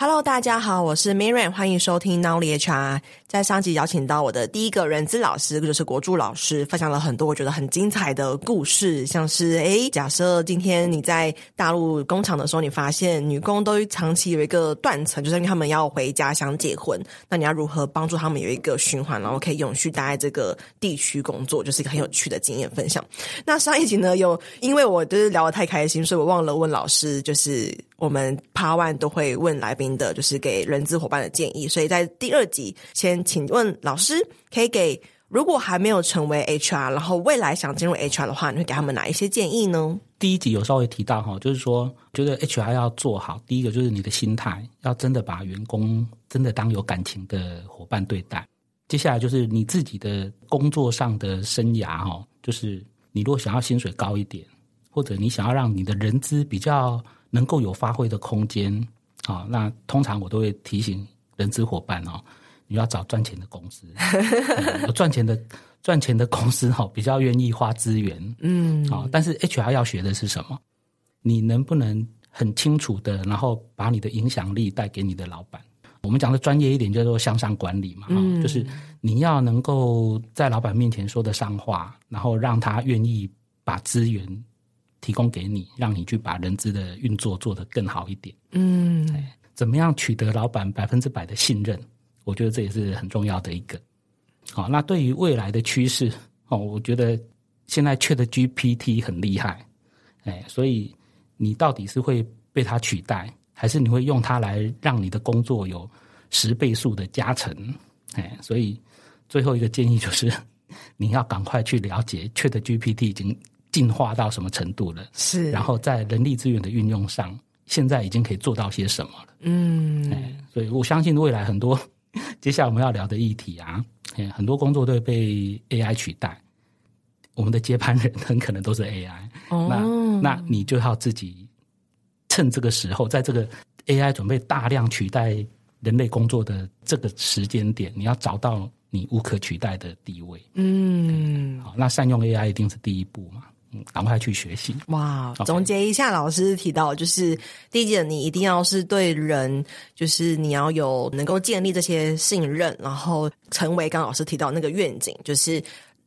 Hello，大家好，我是 Miriam，欢迎收听 Nowly HR。在上集邀请到我的第一个人资老师，就是国柱老师，分享了很多我觉得很精彩的故事，像是诶，假设今天你在大陆工厂的时候，你发现女工都长期有一个断层，就是因为他们要回家乡结婚，那你要如何帮助他们有一个循环，然后可以永续待在这个地区工作，就是一个很有趣的经验分享。那上一集呢，有因为我就是聊得太开心，所以我忘了问老师，就是我们 Part One 都会问来宾。的就是给人资伙伴的建议，所以在第二集先请问老师，可以给如果还没有成为 HR，然后未来想进入 HR 的话，你会给他们哪一些建议呢？第一集有稍微提到哈，就是说觉得 HR 要做好，第一个就是你的心态要真的把员工真的当有感情的伙伴对待。接下来就是你自己的工作上的生涯哈，就是你如果想要薪水高一点，或者你想要让你的人资比较能够有发挥的空间。好，那通常我都会提醒人资伙伴哦，你要找赚钱的公司，有赚钱的赚钱的公司哈，比较愿意花资源，嗯，啊，但是 HR 要学的是什么？你能不能很清楚的，然后把你的影响力带给你的老板？我们讲的专业一点，叫做向上管理嘛，嗯，就是你要能够在老板面前说得上话，然后让他愿意把资源。提供给你，让你去把人资的运作做得更好一点。嗯，怎么样取得老板百分之百的信任？我觉得这也是很重要的一个。好，那对于未来的趋势，哦，我觉得现在 ChatGPT 很厉害，哎，所以你到底是会被它取代，还是你会用它来让你的工作有十倍数的加成？哎，所以最后一个建议就是，你要赶快去了解 ChatGPT 已经。进化到什么程度了？是，然后在人力资源的运用上，现在已经可以做到些什么了？嗯，哎，所以我相信未来很多 接下来我们要聊的议题啊，很多工作都会被 AI 取代，我们的接班人很可能都是 AI。哦，那那你就要自己趁这个时候，在这个 AI 准备大量取代人类工作的这个时间点，你要找到你无可取代的地位。嗯，好，那善用 AI 一定是第一步嘛。嗯，赶快去学习。哇总结一下，老师提到就是第一点，你一定要是对人，就是你要有能够建立这些信任，然后成为刚刚老师提到那个愿景，就是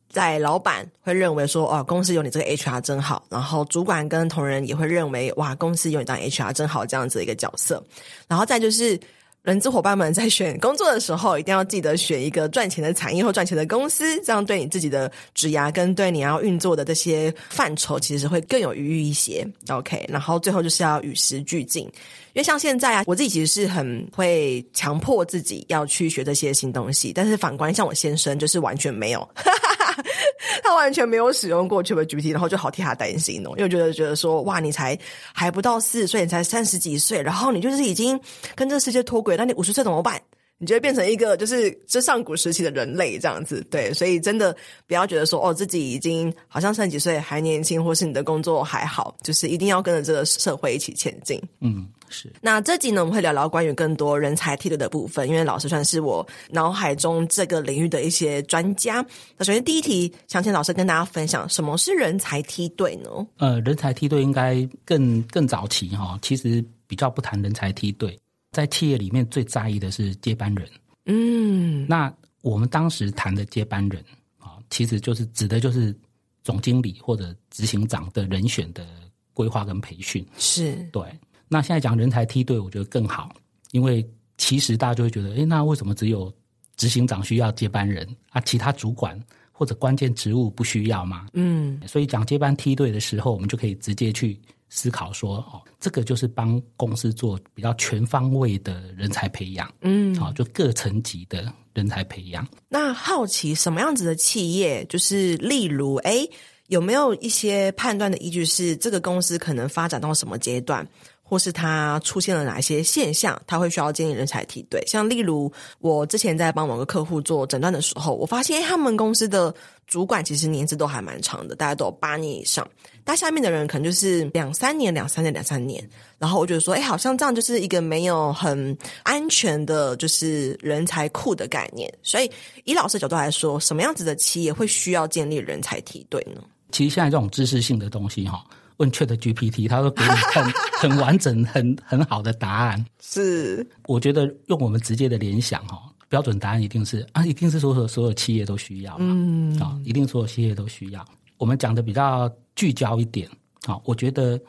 在老板会认为说，哦，公司有你这个 HR 真好，然后主管跟同仁也会认为，哇，公司有你当 HR 真好这样子的一个角色，然后再就是。人资伙伴们在选工作的时候，一定要记得选一个赚钱的产业或赚钱的公司，这样对你自己的职涯跟对你要运作的这些范畴，其实会更有余裕一些。OK，然后最后就是要与时俱进，因为像现在啊，我自己其实是很会强迫自己要去学这些新东西，但是反观像我先生，就是完全没有。哈哈 他完全没有使用过 ChatGPT，然后就好替他担心哦，因为觉得觉得说，哇，你才还不到四十岁，你才三十几岁，然后你就是已经跟这个世界脱轨，那你五十岁怎么办？你就会变成一个就是这上古时期的人类这样子，对，所以真的不要觉得说哦，自己已经好像三十几岁还年轻，或是你的工作还好，就是一定要跟着这个社会一起前进。嗯，是。那这集呢，我们会聊聊关于更多人才梯队的部分，因为老师算是我脑海中这个领域的一些专家。那首先第一题，想请老师跟大家分享什么是人才梯队呢？呃，人才梯队应该更更早期哈，其实比较不谈人才梯队。在企业里面最在意的是接班人，嗯，那我们当时谈的接班人啊，其实就是指的就是总经理或者执行长的人选的规划跟培训，是对。那现在讲人才梯队，我觉得更好，因为其实大家就会觉得，哎，那为什么只有执行长需要接班人啊？其他主管或者关键职务不需要吗？嗯，所以讲接班梯队的时候，我们就可以直接去。思考说哦，这个就是帮公司做比较全方位的人才培养，嗯，好，就各层级的人才培养。那好奇什么样子的企业，就是例如，哎，有没有一些判断的依据，是这个公司可能发展到什么阶段？或是他出现了哪些现象，他会需要建立人才梯队？像例如，我之前在帮某个客户做诊断的时候，我发现他们公司的主管其实年资都还蛮长的，大概都有八年以上，但下面的人可能就是两三年、两三年、两三年。然后我觉得说，哎，好像这样就是一个没有很安全的，就是人才库的概念。所以，以老师的角度来说，什么样子的企业会需要建立人才梯队呢？其实现在这种知识性的东西，哈。问 ChatGPT，他说给你看很完整、很很好的答案。是，我觉得用我们直接的联想哈，标准答案一定是啊，一定是所有所有企业都需要嘛，嗯啊，一定所有企业都需要。我们讲的比较聚焦一点，好，我觉得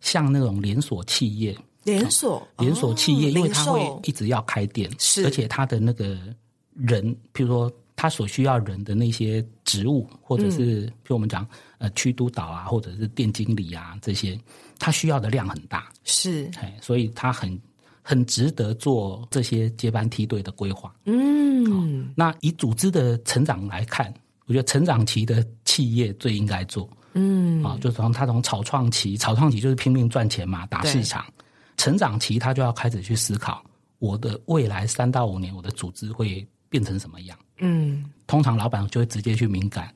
像那种连锁企业，连锁连锁企业，因为它会一直要开店，是，而且它的那个人，譬如说。他所需要人的那些职务，或者是，譬如我们讲，呃，区督导啊，或者是店经理啊，这些，他需要的量很大，是，所以他很很值得做这些接班梯队的规划。嗯，那以组织的成长来看，我觉得成长期的企业最应该做。嗯，啊，就从他从草创期，草创期就是拼命赚钱嘛，打市场，成长期他就要开始去思考，我的未来三到五年，我的组织会变成什么样？嗯，通常老板就会直接去敏感，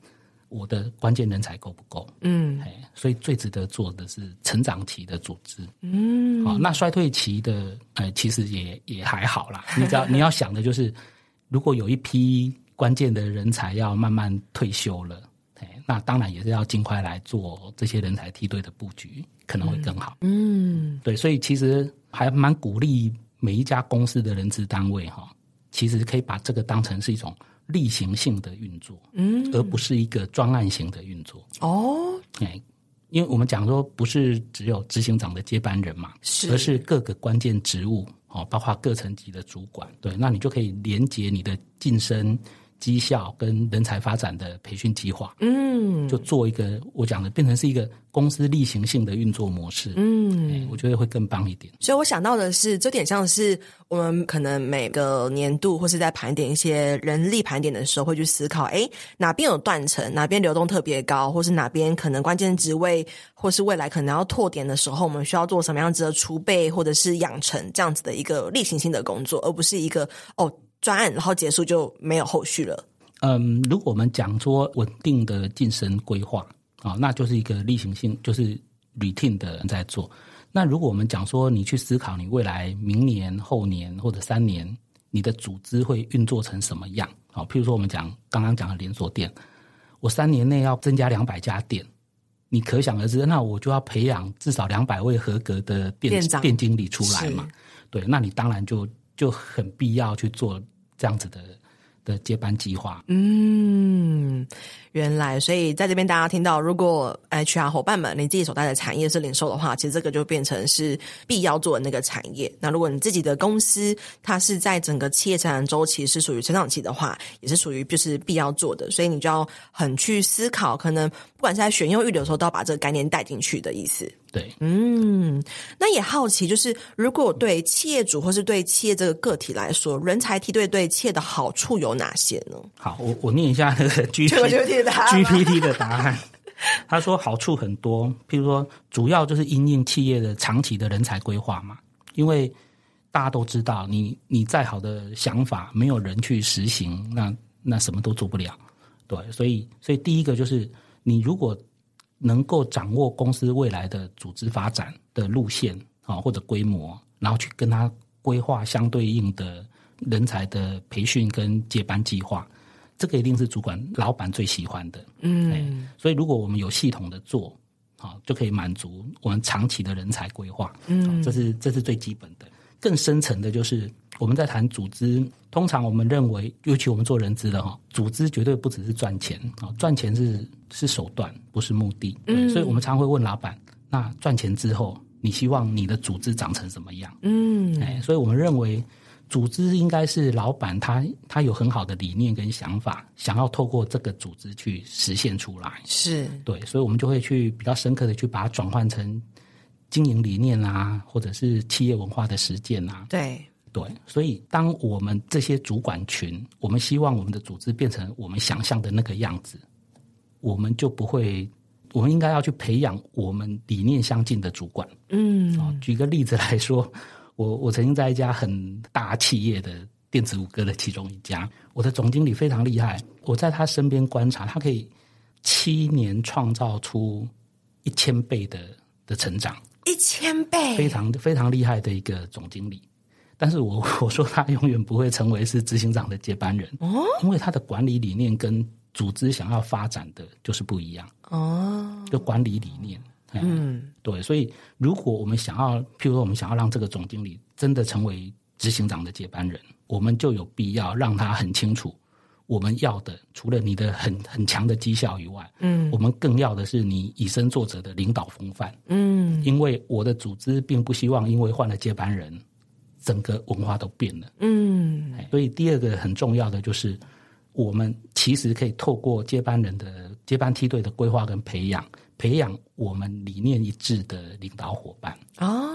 我的关键人才够不够？嗯，所以最值得做的是成长期的组织。嗯，好，那衰退期的，呃，其实也也还好啦。你只要 你要想的就是，如果有一批关键的人才要慢慢退休了，那当然也是要尽快来做这些人才梯队的布局，可能会更好。嗯，对，所以其实还蛮鼓励每一家公司的人资单位哈，其实可以把这个当成是一种。例行性的运作，嗯，而不是一个专案型的运作。哦，哎，因为我们讲说，不是只有执行长的接班人嘛，是，而是各个关键职务哦，包括各层级的主管，对，那你就可以连接你的晋升。绩效跟人才发展的培训计划，嗯，就做一个我讲的，变成是一个公司例行性的运作模式，嗯，我觉得会更棒一点。所以我想到的是，这点像是我们可能每个年度或是在盘点一些人力盘点的时候，会去思考，哎，哪边有断层，哪边流动特别高，或是哪边可能关键职位，或是未来可能要拓点的时候，我们需要做什么样子的储备，或者是养成这样子的一个例行性的工作，而不是一个哦。专案，然后结束就没有后续了。嗯，如果我们讲说稳定的晋升规划啊，那就是一个例行性，就是 routine 的人在做。那如果我们讲说你去思考你未来明年、后年或者三年，你的组织会运作成什么样？啊，譬如说我们讲刚刚讲的连锁店，我三年内要增加两百家店，你可想而知，那我就要培养至少两百位合格的店店经理出来嘛。对，那你当然就就很必要去做。这样子的的接班计划，嗯，原来，所以在这边大家听到，如果 HR 伙伴们，你自己所在的产业是零售的话，其实这个就变成是必要做的那个产业。那如果你自己的公司，它是在整个企业成长周期是属于成长期的话，也是属于就是必要做的，所以你就要很去思考，可能不管是在选用预留的时候，都要把这个概念带进去的意思。对，嗯，那也好奇，就是如果对企业主或是对企业这个个体来说，人才梯队对企业的好处有哪些呢？好，我我念一下那个 GPT 的答案。GPT 的答案，他说好处很多，譬如说，主要就是因应企业的长期的人才规划嘛，因为大家都知道，你你再好的想法，没有人去实行，那那什么都做不了。对，所以所以第一个就是你如果。能够掌握公司未来的组织发展的路线啊，或者规模，然后去跟他规划相对应的人才的培训跟接班计划，这个一定是主管老板最喜欢的。嗯，所以如果我们有系统的做，啊，就可以满足我们长期的人才规划。嗯，这是这是最基本的。更深层的就是我们在谈组织，通常我们认为，尤其我们做人资的哈，组织绝对不只是赚钱啊，赚钱是是手段，不是目的。嗯，所以我们常会问老板，那赚钱之后，你希望你的组织长成什么样？嗯，哎，所以我们认为，组织应该是老板他他有很好的理念跟想法，想要透过这个组织去实现出来。是对，所以我们就会去比较深刻的去把它转换成。经营理念啊，或者是企业文化的实践啊，对对，所以当我们这些主管群，我们希望我们的组织变成我们想象的那个样子，我们就不会，我们应该要去培养我们理念相近的主管。嗯，举个例子来说，我我曾经在一家很大企业的电子五哥的其中一家，我的总经理非常厉害，我在他身边观察，他可以七年创造出一千倍的的成长。一千倍，非常非常厉害的一个总经理，但是我 我说他永远不会成为是执行长的接班人。哦，因为他的管理理念跟组织想要发展的就是不一样。哦，就管理理念，嗯，对，所以如果我们想要，譬如说我们想要让这个总经理真的成为执行长的接班人，我们就有必要让他很清楚。我们要的除了你的很很强的绩效以外，嗯，我们更要的是你以身作则的领导风范，嗯，因为我的组织并不希望因为换了接班人，整个文化都变了，嗯，所以第二个很重要的就是，我们其实可以透过接班人的接班梯队的规划跟培养，培养我们理念一致的领导伙伴。哦，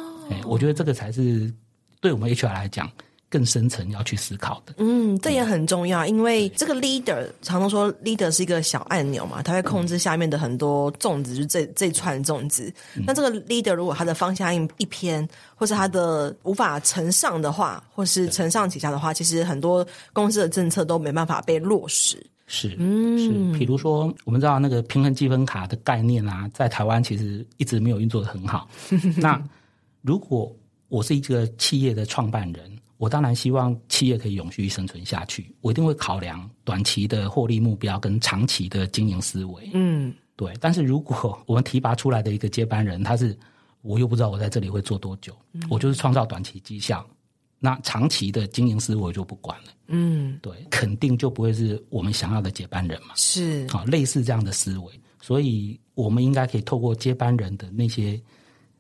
我觉得这个才是对我们 HR 来讲。更深层要去思考的，嗯，这也很重要，因为这个 leader 常常说 leader 是一个小按钮嘛，他会控制下面的很多种子，就这这串种子。那这个 leader 如果他的方向一一偏，或是他的无法承上的话，或是承上启下的话，其实很多公司的政策都没办法被落实。是，嗯，是，比如说我们知道那个平衡积分卡的概念啊，在台湾其实一直没有运作的很好。那如果我是一个企业的创办人，我当然希望企业可以永续生存下去，我一定会考量短期的获利目标跟长期的经营思维。嗯，对。但是如果我们提拔出来的一个接班人，他是我又不知道我在这里会做多久，嗯、我就是创造短期绩效，那长期的经营思维就不管了。嗯，对，肯定就不会是我们想要的接班人嘛。是啊，类似这样的思维，所以我们应该可以透过接班人的那些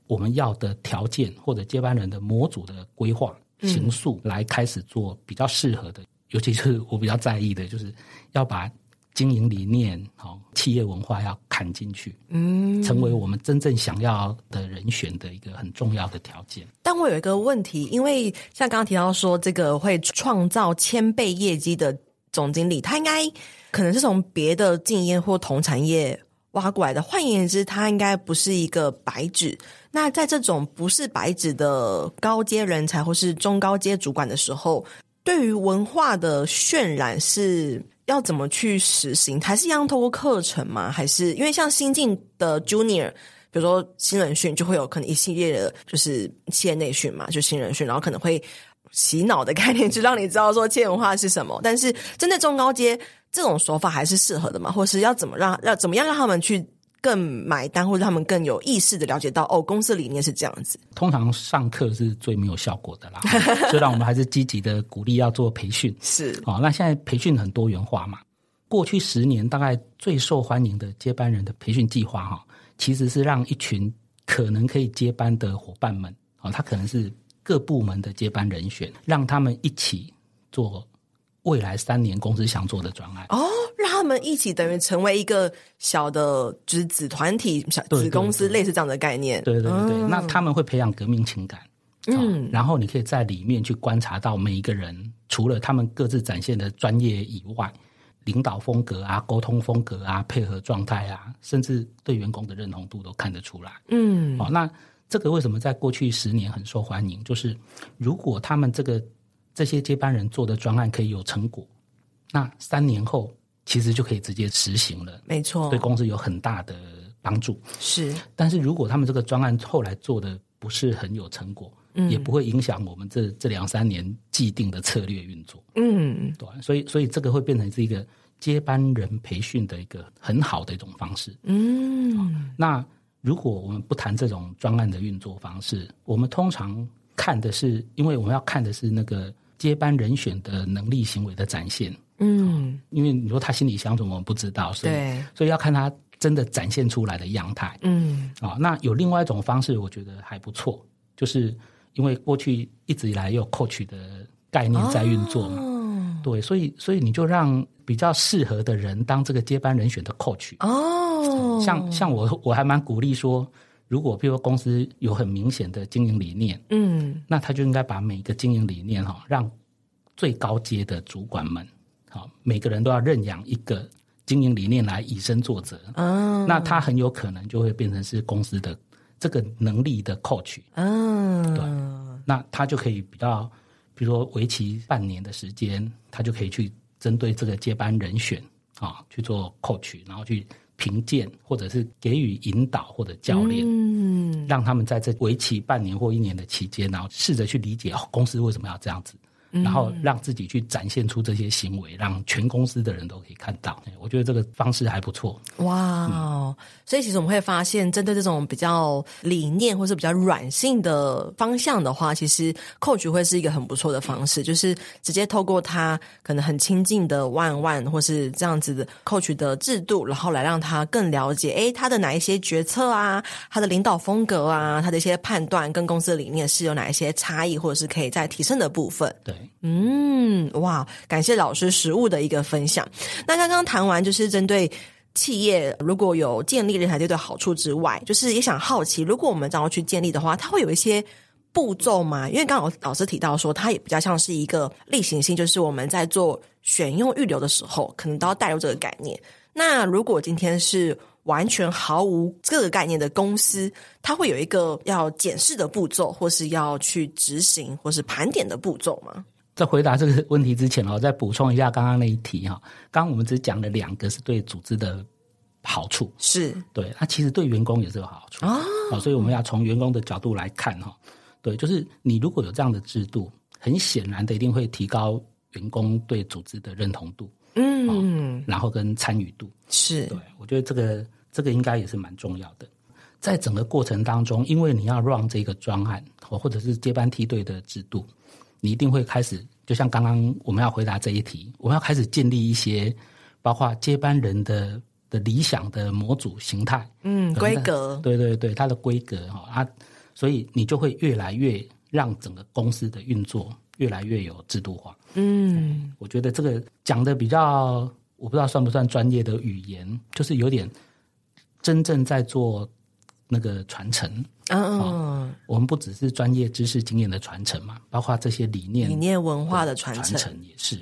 我们要的条件，或者接班人的模组的规划。形塑来开始做比较适合的，尤其是我比较在意的，就是要把经营理念、好企业文化要砍进去，嗯，成为我们真正想要的人选的一个很重要的条件。但我有一个问题，因为像刚刚提到说，这个会创造千倍业绩的总经理，他应该可能是从别的竞业或同产业挖过来的。换言之，他应该不是一个白纸。那在这种不是白纸的高阶人才或是中高阶主管的时候，对于文化的渲染是要怎么去实行？还是一样透过课程吗？还是因为像新进的 Junior，比如说新人训，就会有可能一系列的，就是企业内训嘛，就新人训，然后可能会洗脑的概念，就让你知道说企业文化是什么。但是针对中高阶这种手法还是适合的嘛？或是要怎么让要怎么样让他们去？更买单，或者他们更有意识的了解到，哦，公司理念是这样子。通常上课是最没有效果的啦，虽然我们还是积极的鼓励要做培训。是哦，那现在培训很多元化嘛。过去十年，大概最受欢迎的接班人的培训计划，哈，其实是让一群可能可以接班的伙伴们，啊，他可能是各部门的接班人选，让他们一起做。未来三年公司想做的专案哦，让他们一起等于成为一个小的子子团体、小子公司，类似这样的概念。对对对，对，嗯、那他们会培养革命情感，嗯，然后你可以在里面去观察到每一个人，除了他们各自展现的专业以外，领导风格啊、沟通风格啊、配合状态啊，甚至对员工的认同度都看得出来。嗯，好，那这个为什么在过去十年很受欢迎？就是如果他们这个。这些接班人做的专案可以有成果，那三年后其实就可以直接实行了。没错，对公司有很大的帮助。是，但是如果他们这个专案后来做的不是很有成果，嗯，也不会影响我们这这两三年既定的策略运作。嗯，对，所以所以这个会变成是一个接班人培训的一个很好的一种方式。嗯，那如果我们不谈这种专案的运作方式，我们通常看的是，因为我们要看的是那个。接班人选的能力、行为的展现，嗯，因为你说他心里想什么，我们不知道，所以对。所以要看他真的展现出来的样态，嗯，啊，那有另外一种方式，我觉得还不错，就是因为过去一直以来有 coach 的概念在运作嘛，哦、对，所以所以你就让比较适合的人当这个接班人选的 coach 哦，像像我我还蛮鼓励说。如果比如说公司有很明显的经营理念，嗯，那他就应该把每一个经营理念哈，让最高阶的主管们，好，每个人都要认养一个经营理念来以身作则，嗯，那他很有可能就会变成是公司的这个能力的 coach，嗯，对，那他就可以比较，比如说为期半年的时间，他就可以去针对这个接班人选啊去做 coach，然后去。评鉴，或者是给予引导或者教练，嗯，让他们在这为期半年或一年的期间，然后试着去理解哦，公司为什么要这样子，然后让自己去展现出这些行为，让全公司的人都可以看到。我觉得这个方式还不错。哇、嗯，所以其实我们会发现，针对这种比较理念或是比较软性的方向的话，其实 coach 会是一个很不错的方式，就是直接透过他可能很亲近的 one-on-one 或是这样子的 coach 的制度，然后来让他更了解，诶，他的哪一些决策啊，他的领导风格啊，他的一些判断跟公司的理念是有哪一些差异，或者是可以再提升的部分。对。嗯，哇，感谢老师实物的一个分享。那刚刚谈完就是针对企业如果有建立人才队的好处之外，就是也想好奇，如果我们想要去建立的话，它会有一些步骤吗？因为刚刚老师提到说，它也比较像是一个例行性，就是我们在做选用预留的时候，可能都要带入这个概念。那如果今天是完全毫无这个概念的公司，它会有一个要检视的步骤，或是要去执行，或是盘点的步骤吗？在回答这个问题之前哦，再补充一下刚刚那一题哈。刚刚我们只讲了两个是对组织的好处，是对，那其实对员工也是有好处啊。所以我们要从员工的角度来看哈。对，就是你如果有这样的制度，很显然的一定会提高员工对组织的认同度，嗯，然后跟参与度是。对，我觉得这个这个应该也是蛮重要的。在整个过程当中，因为你要 run 这个专案或或者是接班梯队的制度。你一定会开始，就像刚刚我们要回答这一题，我们要开始建立一些，包括接班人的的理想的模组形态，嗯，规格，对对对，它的规格哈啊，所以你就会越来越让整个公司的运作越来越有制度化。嗯，我觉得这个讲的比较，我不知道算不算专业的语言，就是有点真正在做。那个传承，嗯嗯、哦，我们不只是专业知识经验的传承嘛，包括这些理念、理念文化的传承，传承也是，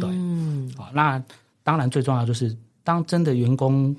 对，嗯，好，那当然最重要就是，当真的员工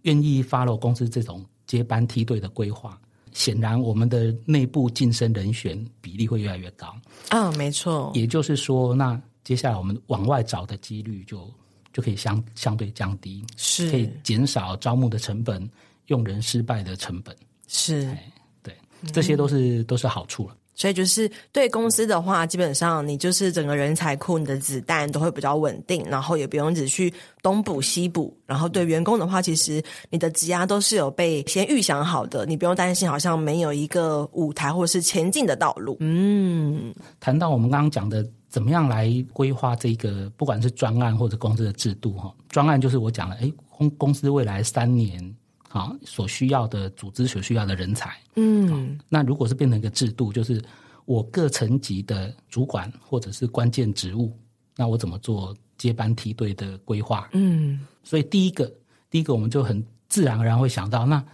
愿意 follow 公司这种接班梯队的规划，显然我们的内部晋升人选比例会越来越高。啊、哦，没错，也就是说，那接下来我们往外找的几率就就可以相相对降低，是可以减少招募的成本、用人失败的成本。是，对，这些都是、嗯、都是好处了。所以就是对公司的话，基本上你就是整个人才库，你的子弹都会比较稳定，然后也不用只去东补西补。然后对员工的话，其实你的职压都是有被先预想好的，你不用担心好像没有一个舞台或者是前进的道路。嗯，谈到我们刚刚讲的怎么样来规划这个，不管是专案或者公司的制度哈，专案就是我讲了，哎，公公司未来三年。啊，所需要的组织所需要的人才，嗯，那如果是变成一个制度，就是我各层级的主管或者是关键职务，那我怎么做接班梯队的规划？嗯，所以第一个，第一个我们就很自然而然会想到，那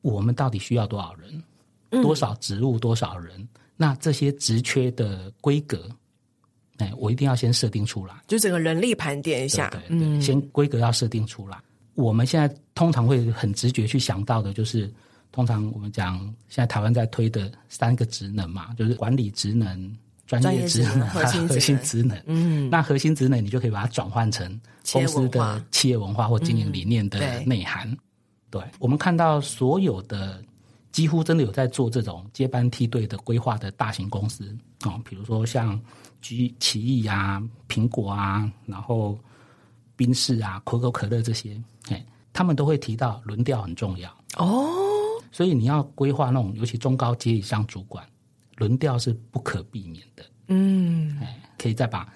我们到底需要多少人？多少职务？多少人？嗯，那这些职缺的规格，哎，我一定要先设定出来，就整个人力盘点一下，对，对，对，嗯，先规格要设定出来。我们现在通常会很直觉去想到的，就是通常我们讲现在台湾在推的三个职能嘛，就是管理职能、专业职能、核心核心职能。嗯，那核心职能你就可以把它转换成公司的企业文化或经营理念的内涵。嗯、对，对我们看到所有的几乎真的有在做这种接班梯队的规划的大型公司啊，比如说像奇奇异啊、苹果啊，然后。宾士啊，可口可乐这些，哎，他们都会提到轮调很重要哦。所以你要规划那种，尤其中高阶以上主管，轮调是不可避免的。嗯，哎，可以再把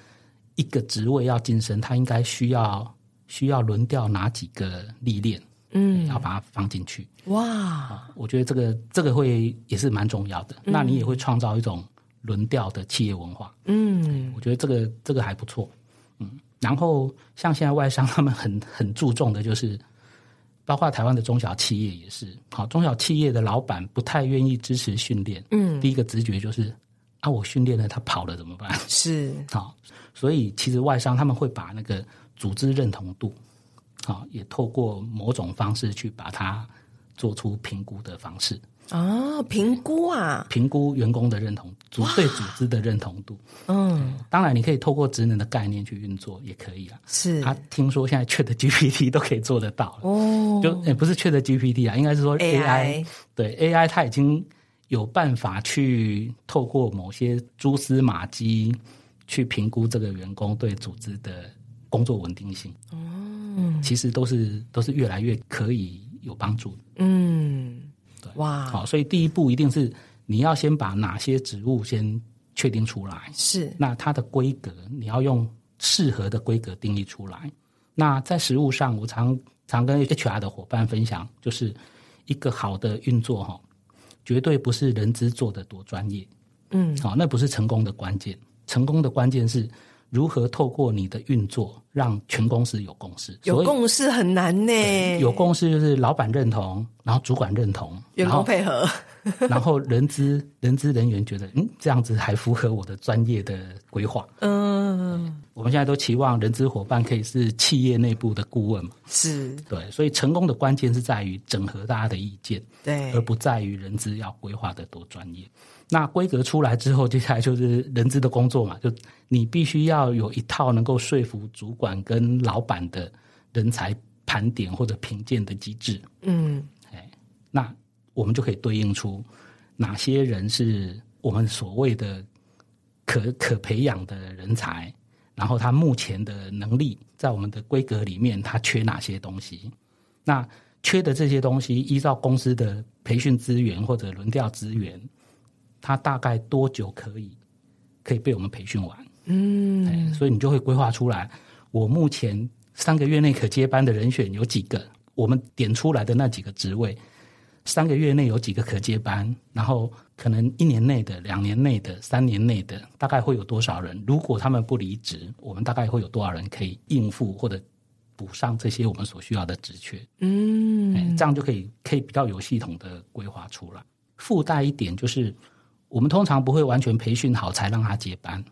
一个职位要晋升，他应该需要需要轮调哪几个历练？嗯，要把它放进去。哇，我觉得这个这个会也是蛮重要的。嗯，那你也会创造一种轮调的企业文化。嗯，我觉得这个这个还不错。嗯。然后，像现在外商他们很很注重的就是，包括台湾的中小企业也是，好，中小企业的老板不太愿意支持训练。嗯，第一个直觉就是，啊，我训练了他跑了怎么办？是，好，所以其实外商他们会把那个组织认同度，好，也透过某种方式去把它做出评估的方式。哦，评估啊，评估员工的认同，组对组织的认同度。嗯，当然你可以透过职能的概念去运作，也可以啊。是，他听说现在 Chat GPT 都可以做得到了。哦，就也不是 Chat GPT 啊，应该是说 AI, AI。对 AI，它已经有办法去透过某些蛛丝马迹去评估这个员工对组织的工作稳定性。哦，其实都是都是越来越可以有帮助。嗯，对，哇，好，所以第一步一定是你要先把哪些植物先确定出来。是，那它的规格你要用适合的规格定义出来。那在实物上，我常常跟 HR 的伙伴分享，就是一个好的运作哈，绝对不是人资做的多专业。嗯，好，那不是成功的关键。成功的关键是如何透过你的运作，让全公司有共识。有共识很难呢。有共识就是老板认同，然后主管认同，员工配合，然后人资人资人员觉得，嗯，这样子还符合我的专业的规划。嗯，我们现在都期望人资伙伴可以是企业内部的顾问嘛。是，对，所以成功的关键是在于整合大家的意见，对，而不在于人资要规划的多专业。那规格出来之后，接下来就是人资的工作嘛，就你必须要有一套能够说服主管跟老板的人才盘点或者评鉴的机制。嗯，哎，那我们就可以对应出哪些人是我们所谓的可可培养的人才，然后他目前的能力在我们的规格里面他缺哪些东西？那缺的这些东西，依照公司的培训资源或者轮调资源。他大概多久可以可以被我们培训完？嗯，所以你就会规划出来。我目前三个月内可接班的人选有几个？我们点出来的那几个职位，三个月内有几个可接班？然后可能一年内的、两年内的、三年内的，大概会有多少人？如果他们不离职，我们大概会有多少人可以应付或者补上这些我们所需要的职缺？嗯，这样就可以可以比较有系统的规划出来。附带一点就是。我们通常不会完全培训好才让他接班，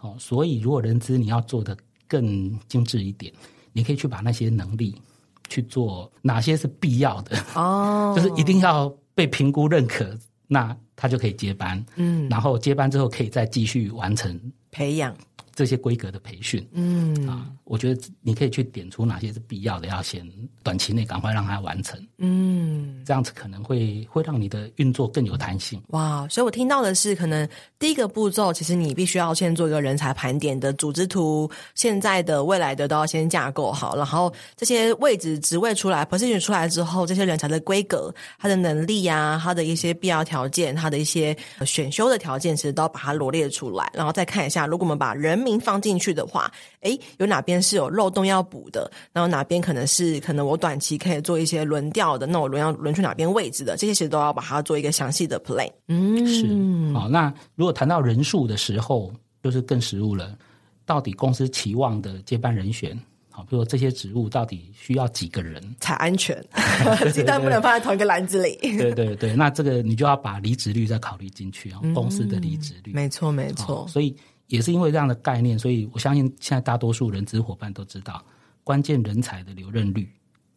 哦，所以如果人资你要做的更精致一点，你可以去把那些能力去做哪些是必要的哦，就是一定要被评估认可，那他就可以接班，嗯，然后接班之后可以再继续完成培养。这些规格的培训，嗯。啊，我觉得你可以去点出哪些是必要的，要先短期内赶快让它完成，嗯，这样子可能会会让你的运作更有弹性。哇，所以我听到的是，可能第一个步骤，其实你必须要先做一个人才盘点的组织图，现在的、未来的都要先架构好，然后这些位置、职位出来，position 出来之后，这些人才的规格、他的能力呀、啊、他的一些必要条件、他的一些选修的条件，其实都要把它罗列出来，然后再看一下，如果我们把人放进去的话，诶，有哪边是有漏洞要补的？然后哪边可能是可能我短期可以做一些轮调的，那我轮要轮去哪边位置的？这些其实都要把它做一个详细的 plan。嗯，是。好，那如果谈到人数的时候，就是更实务了。到底公司期望的接班人选，好，比如说这些职务到底需要几个人才安全？鸡蛋不能放在同一个篮子里。对对对，那这个你就要把离职率再考虑进去啊，嗯、公司的离职率。没错没错，所以。也是因为这样的概念，所以我相信现在大多数人资伙伴都知道，关键人才的留任率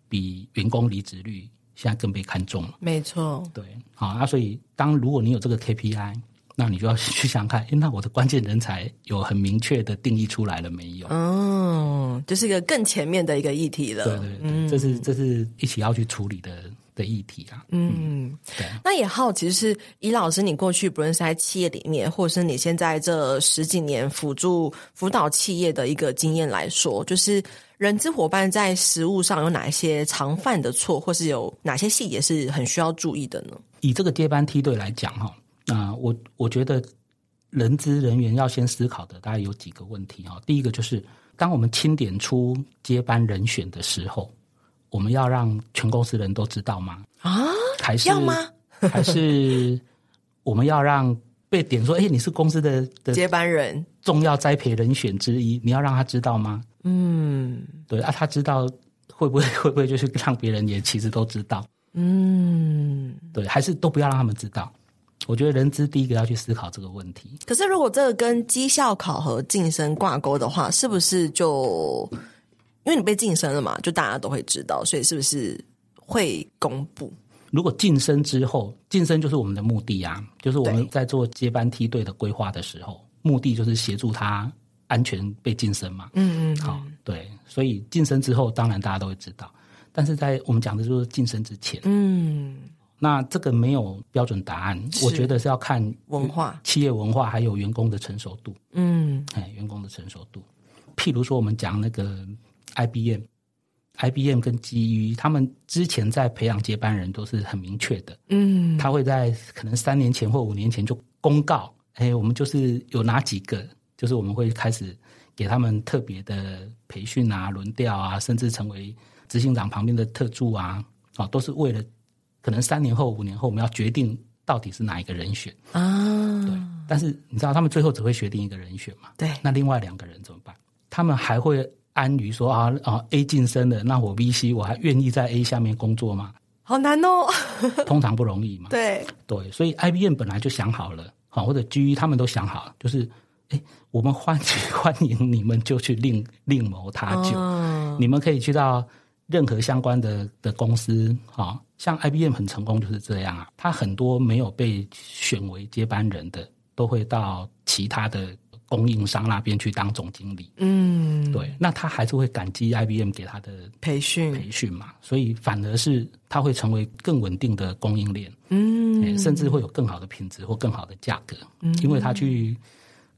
比员工离职率现在更被看重了。没错，对，好那，所以当如果你有这个 KPI，那你就要去想看，诶，那我的关键人才有很明确的定义出来了没有？哦，这是一个更前面的一个议题了。对对对，嗯、这是这是一起要去处理的。的议题啊，嗯，对。那也好奇是尹老师，你过去不论是在企业里面，或者是你现在这十几年辅助辅导企业的一个经验来说，就是人资伙伴在实务上有哪一些常犯的错，或是有哪些细节是很需要注意的呢？以这个接班梯队来讲，哈，那我我觉得人资人员要先思考的大概有几个问题哈。第一个就是，当我们清点出接班人选的时候。我们要让全公司人都知道吗？啊，还是要吗？还是我们要让被点说，哎，你是公司的的接班人，重要栽培人选之一，你要让他知道吗？嗯，对啊，他知道会不会 会不会就是让别人也其实都知道？嗯，对，还是都不要让他们知道？我觉得人资第一个要去思考这个问题。可是如果这个跟绩效考核晋升挂钩的话，是不是就？因为你被晋升了嘛，就大家都会知道，所以是不是会公布？如果晋升之后，晋升就是我们的目的啊，就是我们在做接班梯队的规划的时候，目的就是协助他安全被晋升嘛。嗯，嗯嗯，好，对，所以晋升之后，当然大家都会知道，但是在我们讲的就是晋升之前，嗯，那这个没有标准答案，我觉得是要看文化、企业文化还有员工的成熟度。嗯，哎，员工的成熟度。譬如说，我们讲那个 IBM。IBM 跟基于他们之前在培养接班人都是很明确的，嗯，他会在可能三年前或五年前就公告，哎，我们就是有哪几个，就是我们会开始给他们特别的培训啊、轮调啊，甚至成为执行长旁边的特助啊，啊，都是为了可能三年后、五年后我们要决定到底是哪一个人选啊，对。但是你知道他们最后只会决定一个人选嘛？对。那另外两个人怎么办？他们还会。安于说啊啊 A 晋升了，那我 VC 我还愿意在 A 下面工作吗？好难哦，通常不容易嘛。对对，所以 IBM 本来就想好了，好或者 GE 他们都想好了，就是哎，我们欢欢迎你们就去另另谋他就，哦、你们可以去到任何相关的的公司，好像 IBM 很成功就是这样啊，他很多没有被选为接班人的，都会到其他的。供应商那边去当总经理，嗯，对，那他还是会感激 IBM 给他的培训。培训嘛，所以反而是他会成为更稳定的供应链，嗯，甚至会有更好的品质或更好的价格，嗯，因为他去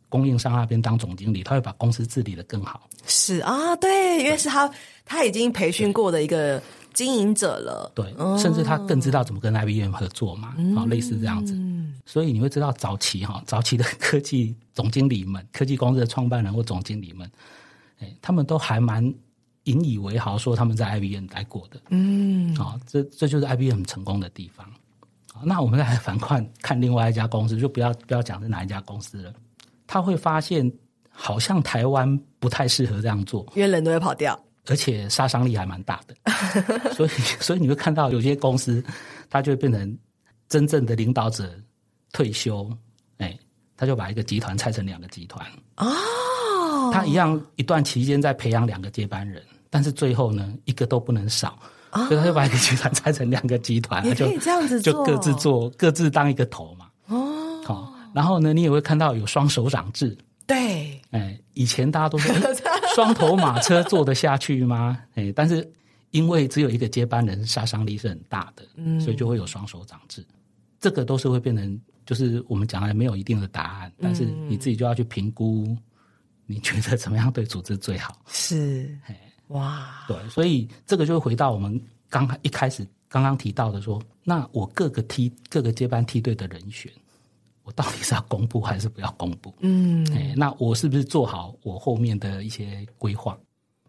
供应商那边当总经理，他会把公司治理得更好。是啊，对，因为是他他已经培训过的一个。经营者了，对，甚至他更知道怎么跟 IBM 合作嘛，好、嗯，类似这样子。所以你会知道早期哈，早期的科技总经理们、科技公司的创办人或总经理们，哎，他们都还蛮引以为豪，说他们在 IBM 待过的。嗯，好，这这就是 IBM 成功的地方。好，那我们再来反观看另外一家公司，就不要不要讲是哪一家公司了。他会发现，好像台湾不太适合这样做，因为人都会跑掉。而且杀伤力还蛮大的，所以 所以你会看到有些公司，它就会变成真正的领导者退休，哎，他就把一个集团拆成两个集团。哦，他一样一段期间在培养两个接班人，但是最后呢，一个都不能少，哦、所以他就把一个集团拆成两个集团，就可以这样子做，就各自做，各自当一个头嘛。哦，好，然后呢，你也会看到有双手掌制。对，哎，以前大家都说双头马车坐得下去吗？哎，但是因为只有一个接班人，杀伤力是很大的，嗯，所以就会有双手掌制。这个都是会变成，就是我们讲的没有一定的答案，但是你自己就要去评估，你觉得怎么样对组织最好？是，哎哇，对，所以这个就会回到我们刚一开始刚刚提到的说，那我各个梯各个接班梯队的人选。我到底是要公布还是不要公布？嗯，哎，那我是不是做好我后面的一些规划？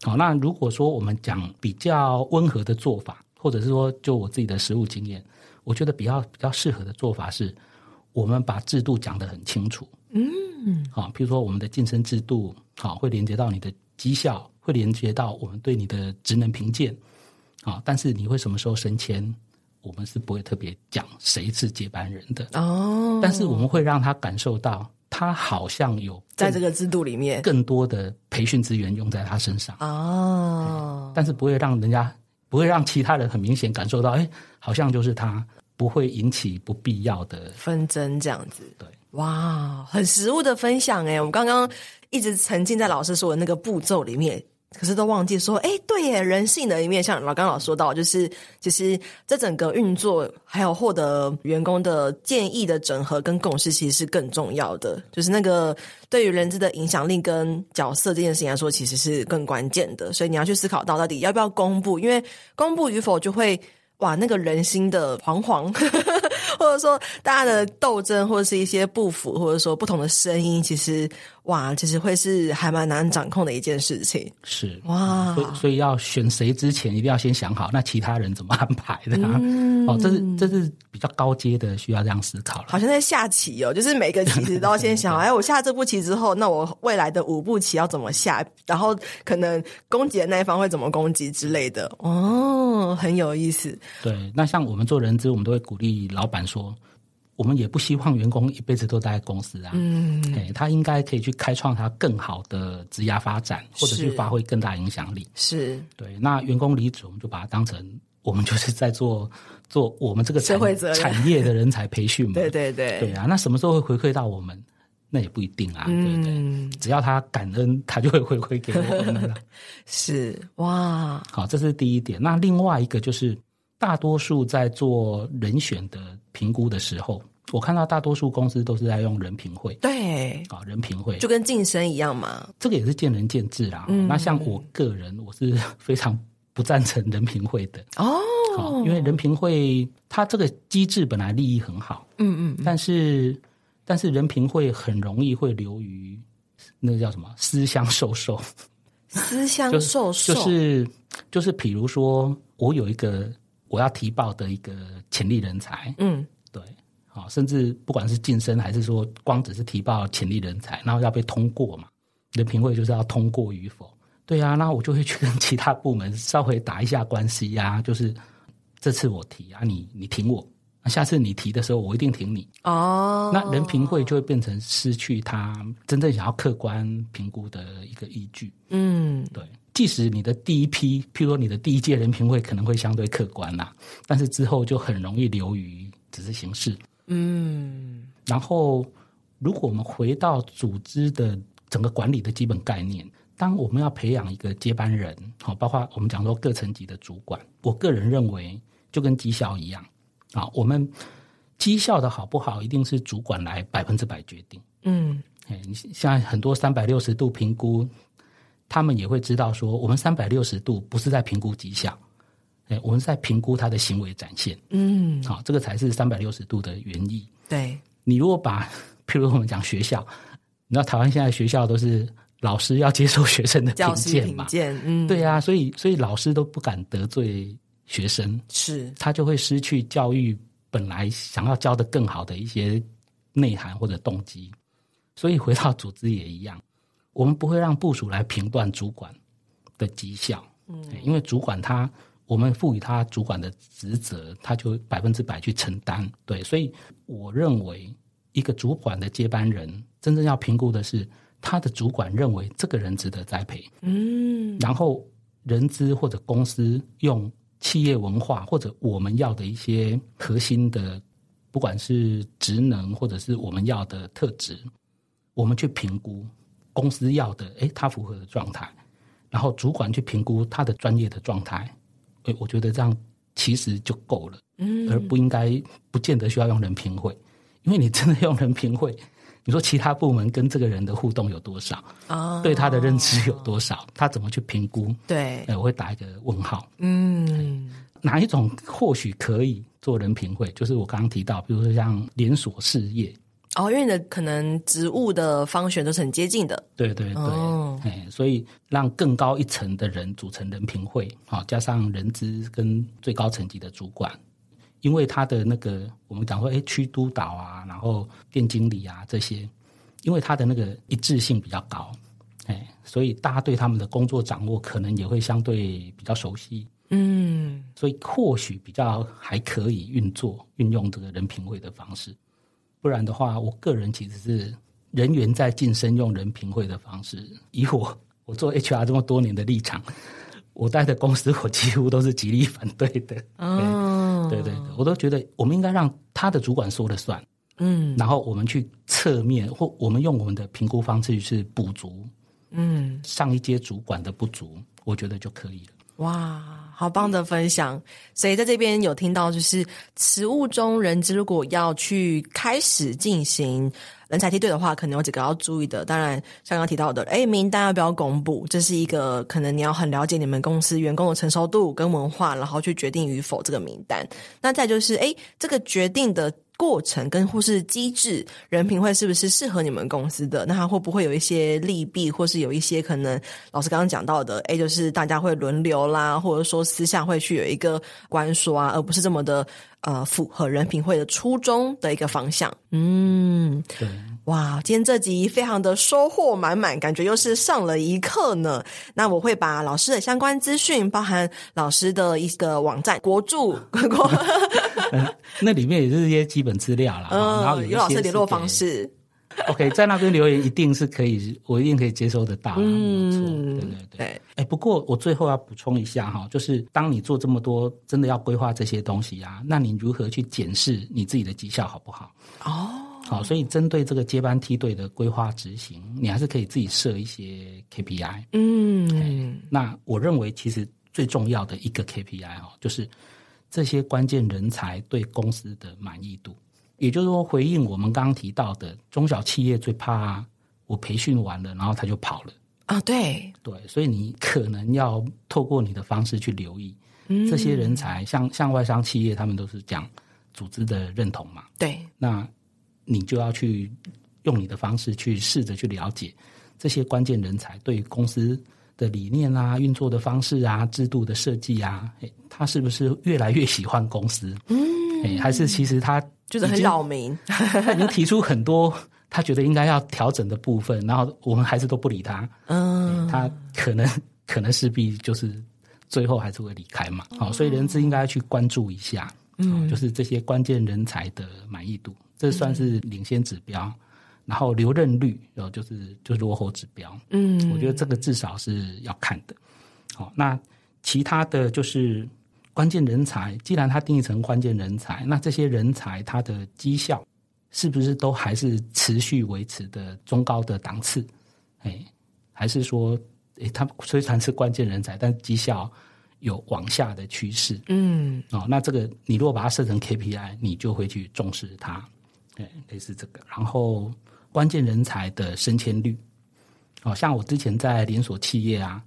好，那如果说我们讲比较温和的做法，或者是说就我自己的实务经验，我觉得比较比较适合的做法是，我们把制度讲得很清楚。嗯，好，譬如说我们的晋升制度，好，会连接到你的绩效，会连接到我们对你的职能评鉴，好，但是你会什么时候升迁？我们是不会特别讲谁是接班人的哦，但是我们会让他感受到，他好像有在这个制度里面更多的培训资源用在他身上哦，但是不会让人家不会让其他人很明显感受到，哎，好像就是他不会引起不必要的纷争这样子。对，哇，很实物的分享哎，我们刚刚一直沉浸在老师说的那个步骤里面。可是都忘记说，哎，对耶，人性的一面，像老刚老说到，就是其实这整个运作，还有获得员工的建议的整合跟共识，其实是更重要的。就是那个对于人资的影响力跟角色这件事情来说，其实是更关键的。所以你要去思考到，到底要不要公布，因为公布与否就会。哇，那个人心的惶惶，或者说大家的斗争，或者是一些不服，或者说不同的声音，其实哇，其实会是还蛮难掌控的一件事情。是哇，所以所以要选谁之前，一定要先想好，那其他人怎么安排的？嗯、哦，这是这是比较高阶的，需要这样思考了。好像在下棋哦，就是每个棋子都要先想，哎，我下这步棋之后，那我未来的五步棋要怎么下？然后可能攻击的那一方会怎么攻击之类的。哦，很有意思。对，那像我们做人资，我们都会鼓励老板说，我们也不希望员工一辈子都待在公司啊。嗯，哎，他应该可以去开创他更好的职业发展，或者去发挥更大影响力。是，对。那员工离职，我们就把它当成我们就是在做做我们这个产社会责任产业的人才培训嘛。对对对，对啊。那什么时候会回馈到我们？那也不一定啊，对不对？嗯、只要他感恩，他就会回馈给我们了。是哇，好，这是第一点。那另外一个就是。大多数在做人选的评估的时候，我看到大多数公司都是在用人评会，对，啊，人评会。就跟晋升一样嘛。这个也是见仁见智啦。嗯、那像我个人，我是非常不赞成人评会的。哦，因为人评会它这个机制本来利益很好，嗯嗯，但是但是人评会很容易会流于那个叫什么？私相授受，私相 授受，就是就是，比如说我有一个我要提报的一个潜力人才，嗯。对，好，甚至不管是晋升还是说光只是提报潜力人才，然后要被通过嘛？人评会就是要通过与否。对啊，那我就会去跟其他部门稍微打一下关系呀。就是这次我提啊，你你挺我，那下次你提的时候，我一定挺你。哦，那人评会就会变成失去他真正想要客观评估的一个依据。嗯，对。即使你的第一批，譬如说你的第一届人评会可能会相对客观啦，但是之后就很容易流于只是形式。嗯，然后如果我们回到组织的整个管理的基本概念，当我们要培养一个接班人，好，包括我们讲说各层级的主管，我个人认为就跟绩效一样，啊，我们绩效的好不好，一定是主管来百分之百决定。嗯，哎，你像很多三百六十度评估，他们也会知道说，我们三百六十度不是在评估绩效。哎，我们在评估他的行为展现，嗯，好，这个才是三百六十度的原意。对，你如果把，譬如我们讲学校，你知道台湾现在学校都是老师要接受学生的评鉴嘛？嗯，对啊，所以所以老师都不敢得罪学生，是，他就会失去教育本来想要教的更好的一些内涵或者动机。所以回到组织也一样，我们不会让部属来评断主管的绩效，嗯，因为主管他。我们赋予他主管的职责，他就百分之百去承担。对，所以我认为一个主管的接班人，真正要评估的是他的主管认为这个人值得栽培。嗯，然后人资或者公司用企业文化或者我们要的一些核心的，不管是职能或者是我们要的特质，我们去评估公司要的，诶，他符合的状态，然后主管去评估他的专业的状态。诶，我觉得这样其实就够了，嗯，而不应该不见得需要用人评会，因为你真的用人评会，你说其他部门跟这个人的互动有多少啊？对他的认知有多少？他怎么去评估？对，我会打一个问号。嗯，哪一种或许可以做人评会？就是我刚刚提到，比如说像连锁事业。哦，因为你的可能职务的方选都是很接近的，对对对，哦、所以让更高一层的人组成人评会，加上人资跟最高层级的主管，因为他的那个我们讲说，哎，区督导啊，然后店经理啊这些，因为他的那个一致性比较高，哎，所以大家对他们的工作掌握可能也会相对比较熟悉，嗯，所以或许比较还可以运作运用这个人评会的方式。不然的话，我个人其实是人员在晋升用人评会的方式。以我 我做 HR 这么多年的立场，我待的公司我几乎都是极力反对的。嗯，对对对，我都觉得我们应该让他的主管说了算。嗯，然后我们去侧面或我们用我们的评估方式去补足。嗯，上一阶主管的不足，我觉得就可以了。哇，好棒的分享！所以在这边有听到，就是食物中人之如果要去开始进行人才梯队的话，可能有几个要注意的。当然，像刚提到的，诶，名单要不要公布？这是一个可能你要很了解你们公司员工的成熟度跟文化，然后去决定与否这个名单。那再就是，诶，这个决定的。过程跟或是机制，人品会是不是适合你们公司的？那它会不会有一些利弊，或是有一些可能老师刚刚讲到的？诶，就是大家会轮流啦，或者说私下会去有一个关说啊，而不是这么的呃符合人品会的初衷的一个方向。嗯，对。哇，今天这集非常的收获满满，感觉又是上了一课呢。那我会把老师的相关资讯，包含老师的一个网站国驻 国，那里面也是一些基本资料啦。嗯，然后有，有老师联络方式。OK，在那边留言一定是可以，我一定可以接收得到。嗯，没错，对对对。哎，不过我最后要补充一下哈，就是当你做这么多，真的要规划这些东西啊，那你如何去检视你自己的绩效好不好？哦。好，所以针对这个接班梯队的规划执行，你还是可以自己设一些 KPI。嗯，那我认为其实最重要的一个 KPI 哈，就是这些关键人才对公司的满意度。也就是说，回应我们刚刚提到的，中小企业最怕我培训完了，然后他就跑了啊。对对，所以你可能要透过你的方式去留意、嗯、这些人才，像像外商企业，他们都是讲组织的认同嘛。对，那你就要去用你的方式去试着去了解这些关键人才对公司的理念啊、运作的方式啊、制度的设计啊，他是不是越来越喜欢公司？嗯，还是其实他。就是很扰民，他 已经提出很多他觉得应该要调整的部分，然后我们还是都不理他。嗯，他可能 可能势必就是最后还是会离开嘛。好，所以人资应该去关注一下，嗯，就是这些关键人才的满意度，这算是领先指标。然后留任率，然后就是就是落后指标。嗯，我觉得这个至少是要看的。好，那其他的就是。关键人才，既然它定义成关键人才，那这些人才他的绩效是不是都还是持续维持的中高的档次？哎，还是说，哎，他虽然是关键人才，但绩效有往下的趋势？嗯，哦，那这个你如果把它设成 KPI，你就会去重视它。对，类似这个。然后关键人才的升迁率，哦，像我之前在连锁企业啊。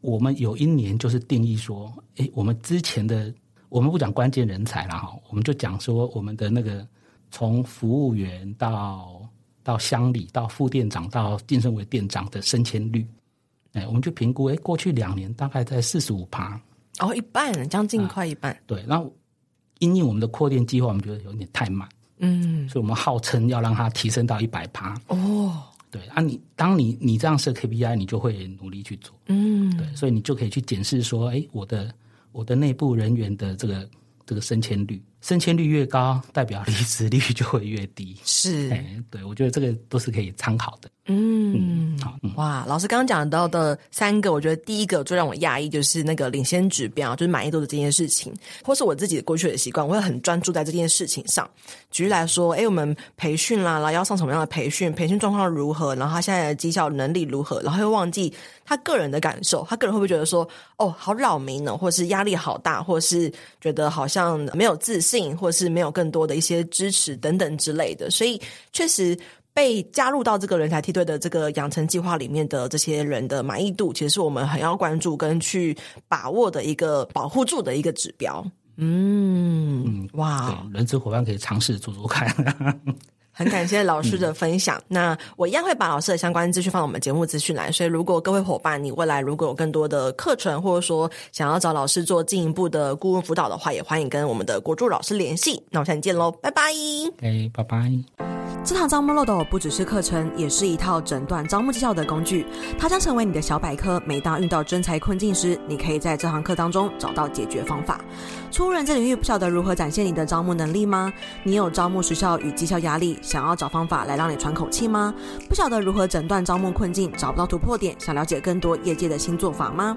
我们有一年就是定义说，诶，我们之前的我们不讲关键人才了哈，我们就讲说我们的那个从服务员到到乡里到副店长到晋升为店长的升迁率，哎，我们就评估，哎，过去两年大概在四十五趴，哦，一半，将近快一半。啊、对，然后因应我们的扩店计划，我们觉得有点太慢，嗯，所以我们号称要让它提升到一百趴。哦。对啊你，你当你你这样设 KPI，你就会努力去做，嗯，对，所以你就可以去检视说，哎，我的我的内部人员的这个这个升迁率，升迁率越高，代表离职率就会越低，是，哎，对，我觉得这个都是可以参考的。嗯，好，哇，老师刚刚讲到的三个，我觉得第一个最让我讶异就是那个领先指标，就是满意度的这件事情，或是我自己的过去的习惯，我会很专注在这件事情上。举例来说，哎，我们培训啦，然后要上什么样的培训，培训状况如何，然后他现在的绩效能力如何，然后又忘记他个人的感受，他个人会不会觉得说，哦，好扰民呢，或是压力好大，或是觉得好像没有自信，或是没有更多的一些支持等等之类的，所以确实。被加入到这个人才梯队的这个养成计划里面的这些人的满意度，其实是我们很要关注跟去把握的一个保护住的一个指标。嗯，哇，人资伙伴可以尝试做做看。很感谢老师的分享。嗯、那我一样会把老师的相关资讯放到我们节目资讯栏，所以如果各位伙伴你未来如果有更多的课程，或者说想要找老师做进一步的顾问辅导的话，也欢迎跟我们的国柱老师联系。那我们下期见喽，拜拜。哎，拜拜。这堂招募漏斗不只是课程，也是一套诊断招募绩效的工具。它将成为你的小百科。每当遇到真才困境时，你可以在这堂课当中找到解决方法。初入人这领域，不晓得如何展现你的招募能力吗？你有招募时效与绩效压力，想要找方法来让你喘口气吗？不晓得如何诊断招募困境，找不到突破点，想了解更多业界的新做法吗？